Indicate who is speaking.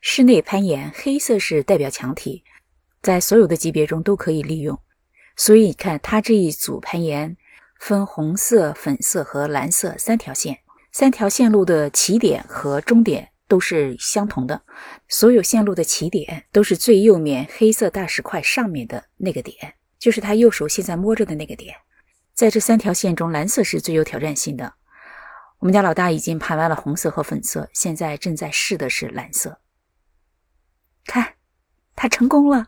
Speaker 1: 室内攀岩，黑色是代表墙体，在所有的级别中都可以利用。所以你看，它这一组攀岩分红色、粉色和蓝色三条线，三条线路的起点和终点都是相同的。所有线路的起点都是最右面黑色大石块上面的那个点，就是他右手现在摸着的那个点。在这三条线中，蓝色是最有挑战性的。我们家老大已经爬完了红色和粉色，现在正在试的是蓝色。成功了。